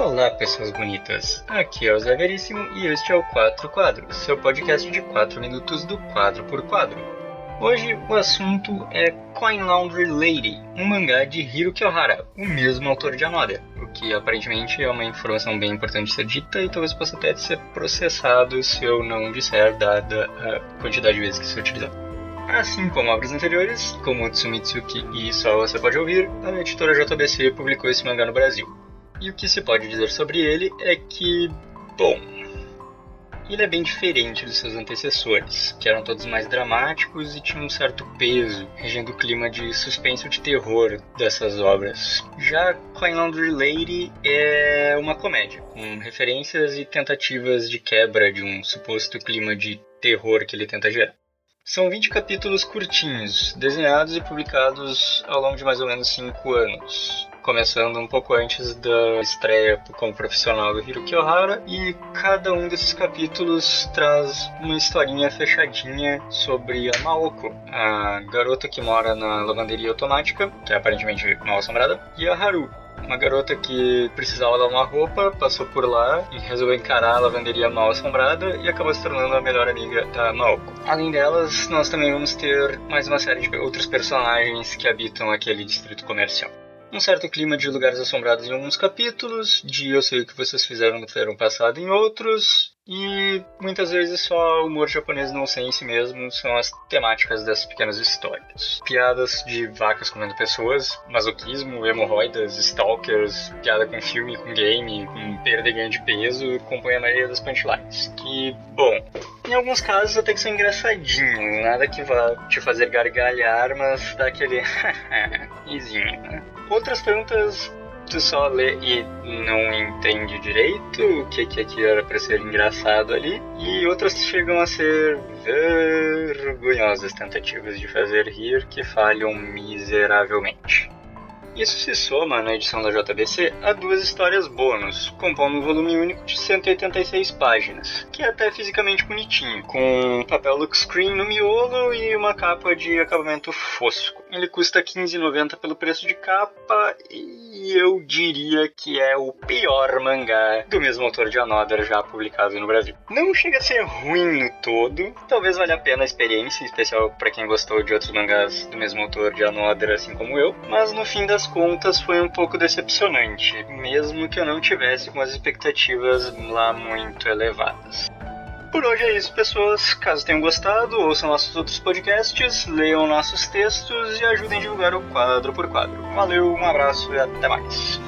Olá, pessoas bonitas. Aqui é o Zé Veríssimo e este é o Quatro Quadros, seu podcast de 4 minutos do quadro por quadro. Hoje o assunto é Coin Laundry Lady, um mangá de Hiro Kyohara, o mesmo autor de Anoda, o que aparentemente é uma informação bem importante ser dita e talvez possa até ser processado se eu não disser, dada a quantidade de vezes que isso é utilizado. Assim como obras anteriores, como Tsumitsuki e Só Você Pode Ouvir, a editora JBC publicou esse mangá no Brasil. E o que se pode dizer sobre ele é que, bom, ele é bem diferente dos seus antecessores, que eram todos mais dramáticos e tinham um certo peso, regendo o clima de suspense ou de terror dessas obras. Já Coin Laundry Lady é uma comédia, com referências e tentativas de quebra de um suposto clima de terror que ele tenta gerar. São 20 capítulos curtinhos, desenhados e publicados ao longo de mais ou menos 5 anos, começando um pouco antes da estreia como profissional do Hiroki Ohara, e cada um desses capítulos traz uma historinha fechadinha sobre a Maoko, a garota que mora na lavanderia automática, que é aparentemente mal assombrada, e a Haru, uma garota que precisava dar uma roupa, passou por lá e resolveu encarar a lavanderia mal assombrada e acabou se tornando a melhor amiga da Naoko. Além delas, nós também vamos ter mais uma série de outros personagens que habitam aquele distrito comercial. Um certo clima de lugares assombrados em alguns capítulos, de eu sei o que vocês fizeram no verão passado em outros, e muitas vezes só humor japonês não sei em si mesmo são as temáticas dessas pequenas histórias. Piadas de vacas comendo pessoas, masoquismo, hemorroidas, stalkers, piada com filme, com game, com perda e ganho de peso, compõem a maioria das punchlines. Que, bom, em alguns casos até que são engraçadinhos, nada que vá te fazer gargalhar, mas dá aquele izinho, né? Outras tantas tu só lê e não entende direito o que, que aquilo era para ser engraçado ali, e outras chegam a ser vergonhosas tentativas de fazer rir que falham miseravelmente. Isso se soma, na edição da JBC, a duas histórias bônus, compondo um volume único de 186 páginas, que é até fisicamente bonitinho, com papel look screen no miolo e uma capa de acabamento fosco. Ele custa 15,90 pelo preço de capa e eu diria que é o pior mangá do mesmo autor de Another já publicado no Brasil. Não chega a ser ruim no todo, talvez valha a pena a experiência, em especial para quem gostou de outros mangás do mesmo autor de Another, assim como eu, mas no fim das contas foi um pouco decepcionante, mesmo que eu não tivesse com as expectativas lá muito elevadas. Por hoje é isso, pessoas. Caso tenham gostado, ouçam nossos outros podcasts, leiam nossos textos e ajudem a divulgar o quadro por quadro. Valeu, um abraço e até mais.